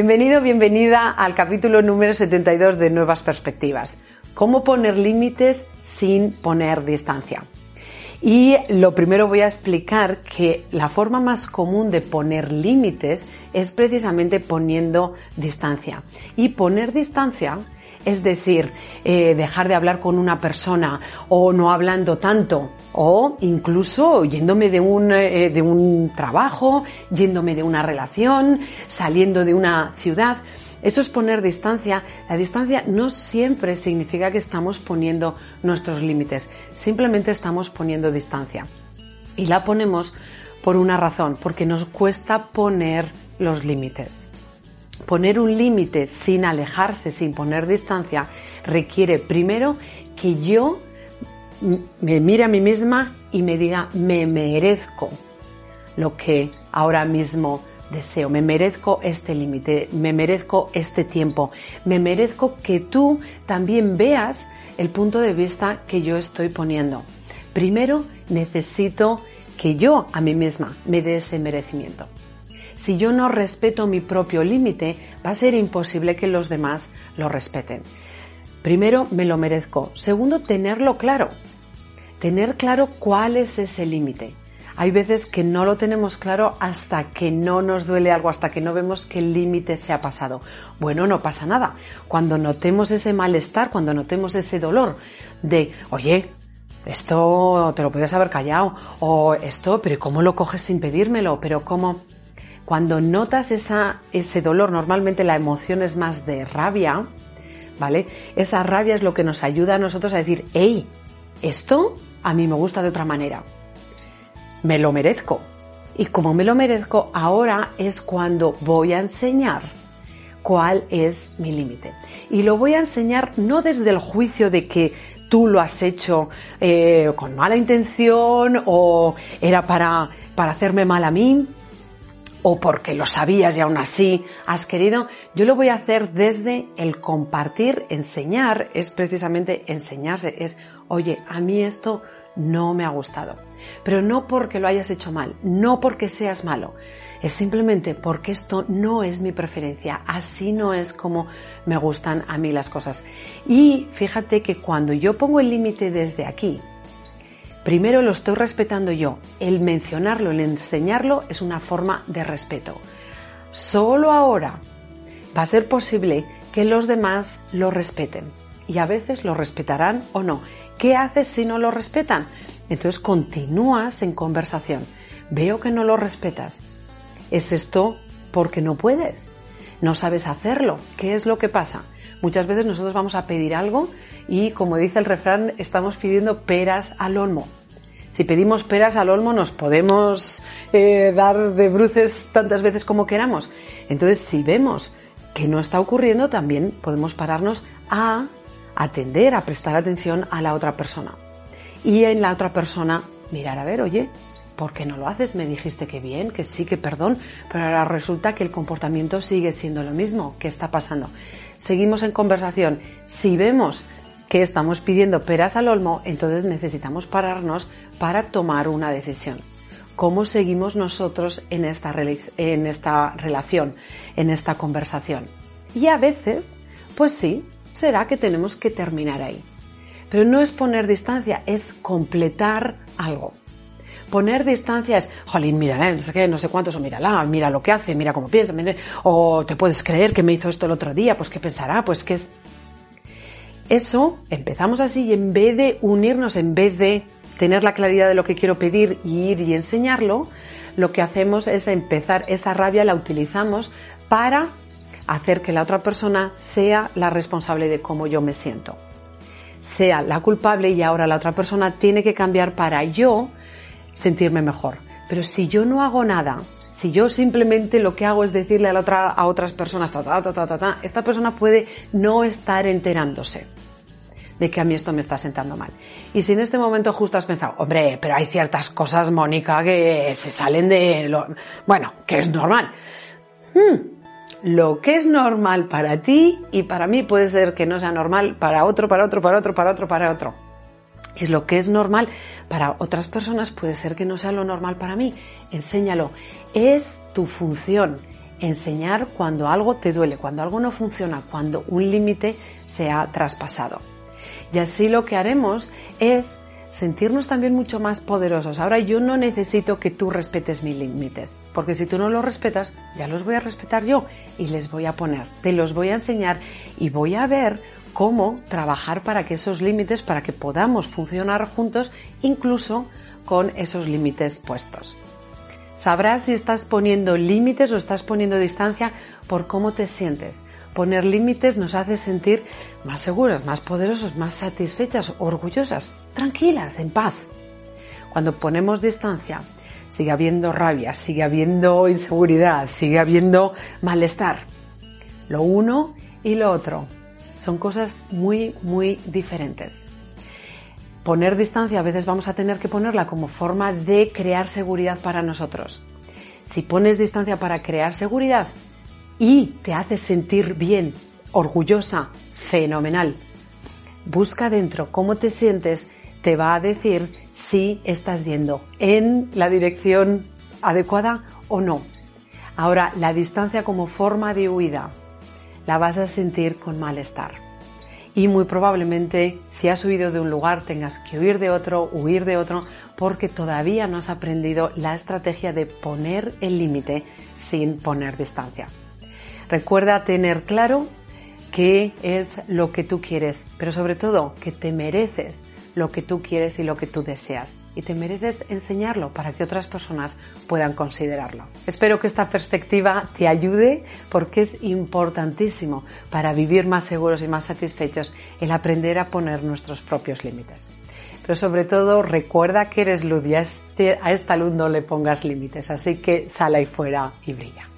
Bienvenido, bienvenida al capítulo número 72 de Nuevas Perspectivas. ¿Cómo poner límites sin poner distancia? Y lo primero voy a explicar que la forma más común de poner límites es precisamente poniendo distancia. Y poner distancia es decir, eh, dejar de hablar con una persona o no hablando tanto o incluso yéndome de un, eh, de un trabajo, yéndome de una relación, saliendo de una ciudad. Eso es poner distancia. La distancia no siempre significa que estamos poniendo nuestros límites, simplemente estamos poniendo distancia. Y la ponemos por una razón, porque nos cuesta poner los límites. Poner un límite sin alejarse, sin poner distancia, requiere primero que yo me mire a mí misma y me diga, me merezco lo que ahora mismo deseo, me merezco este límite, me merezco este tiempo, me merezco que tú también veas el punto de vista que yo estoy poniendo. Primero necesito que yo a mí misma me dé ese merecimiento. Si yo no respeto mi propio límite, va a ser imposible que los demás lo respeten. Primero, me lo merezco. Segundo, tenerlo claro. Tener claro cuál es ese límite. Hay veces que no lo tenemos claro hasta que no nos duele algo, hasta que no vemos que el límite se ha pasado. Bueno, no pasa nada. Cuando notemos ese malestar, cuando notemos ese dolor de, oye, esto te lo puedes haber callado, o esto, pero ¿cómo lo coges sin pedírmelo? Pero ¿cómo? Cuando notas esa, ese dolor, normalmente la emoción es más de rabia, ¿vale? Esa rabia es lo que nos ayuda a nosotros a decir, hey, esto a mí me gusta de otra manera me lo merezco. Y como me lo merezco, ahora es cuando voy a enseñar cuál es mi límite. Y lo voy a enseñar no desde el juicio de que tú lo has hecho eh, con mala intención o era para, para hacerme mal a mí o porque lo sabías y aún así has querido. Yo lo voy a hacer desde el compartir, enseñar, es precisamente enseñarse, es, oye, a mí esto no me ha gustado. Pero no porque lo hayas hecho mal, no porque seas malo, es simplemente porque esto no es mi preferencia, así no es como me gustan a mí las cosas. Y fíjate que cuando yo pongo el límite desde aquí, primero lo estoy respetando yo, el mencionarlo, el enseñarlo es una forma de respeto. Solo ahora va a ser posible que los demás lo respeten y a veces lo respetarán o no. ¿Qué haces si no lo respetan? Entonces continúas en conversación. Veo que no lo respetas. ¿Es esto porque no puedes? ¿No sabes hacerlo? ¿Qué es lo que pasa? Muchas veces nosotros vamos a pedir algo y, como dice el refrán, estamos pidiendo peras al olmo. Si pedimos peras al olmo nos podemos eh, dar de bruces tantas veces como queramos. Entonces, si vemos que no está ocurriendo, también podemos pararnos a atender, a prestar atención a la otra persona y en la otra persona mirar a ver, oye, ¿por qué no lo haces? Me dijiste que bien, que sí, que perdón, pero ahora resulta que el comportamiento sigue siendo lo mismo. ¿Qué está pasando? Seguimos en conversación. Si vemos que estamos pidiendo peras al olmo, entonces necesitamos pararnos para tomar una decisión. ¿Cómo seguimos nosotros en esta, en esta relación, en esta conversación? Y a veces, pues sí, será que tenemos que terminar ahí. Pero no es poner distancia, es completar algo. Poner distancia es, jolín, mira, no sé qué, no sé cuántos, o mírala, mira lo que hace, mira cómo piensa, o te puedes creer que me hizo esto el otro día, pues qué pensará, pues qué es. Eso, empezamos así y en vez de unirnos, en vez de tener la claridad de lo que quiero pedir y ir y enseñarlo, lo que hacemos es empezar, esa rabia la utilizamos para hacer que la otra persona sea la responsable de cómo yo me siento. sea la culpable y ahora la otra persona tiene que cambiar para yo sentirme mejor. Pero si yo no hago nada, si yo simplemente lo que hago es decirle a, la otra, a otras personas, ta, ta, ta, ta, ta, esta persona puede no estar enterándose de que a mí esto me está sentando mal. Y si en este momento justo has pensado, hombre, pero hay ciertas cosas, Mónica, que se salen de lo... Bueno, que es normal. Hmm, lo que es normal para ti y para mí puede ser que no sea normal para otro, para otro, para otro, para otro, para otro. Es lo que es normal para otras personas puede ser que no sea lo normal para mí. Enséñalo. Es tu función enseñar cuando algo te duele, cuando algo no funciona, cuando un límite se ha traspasado. Y así lo que haremos es sentirnos también mucho más poderosos. Ahora yo no necesito que tú respetes mis límites, porque si tú no los respetas, ya los voy a respetar yo y les voy a poner, te los voy a enseñar y voy a ver cómo trabajar para que esos límites, para que podamos funcionar juntos, incluso con esos límites puestos. Sabrás si estás poniendo límites o estás poniendo distancia por cómo te sientes. Poner límites nos hace sentir más seguras, más poderosos, más satisfechas, orgullosas, tranquilas, en paz. Cuando ponemos distancia, sigue habiendo rabia, sigue habiendo inseguridad, sigue habiendo malestar. Lo uno y lo otro son cosas muy, muy diferentes. Poner distancia a veces vamos a tener que ponerla como forma de crear seguridad para nosotros. Si pones distancia para crear seguridad, y te hace sentir bien, orgullosa, fenomenal. Busca dentro cómo te sientes, te va a decir si estás yendo en la dirección adecuada o no. Ahora, la distancia como forma de huida la vas a sentir con malestar. Y muy probablemente si has huido de un lugar tengas que huir de otro, huir de otro, porque todavía no has aprendido la estrategia de poner el límite sin poner distancia. Recuerda tener claro qué es lo que tú quieres, pero sobre todo que te mereces lo que tú quieres y lo que tú deseas. Y te mereces enseñarlo para que otras personas puedan considerarlo. Espero que esta perspectiva te ayude porque es importantísimo para vivir más seguros y más satisfechos el aprender a poner nuestros propios límites. Pero sobre todo recuerda que eres luz y a, este, esta luz no le pongas límites. Así que sal ahí fuera y brilla.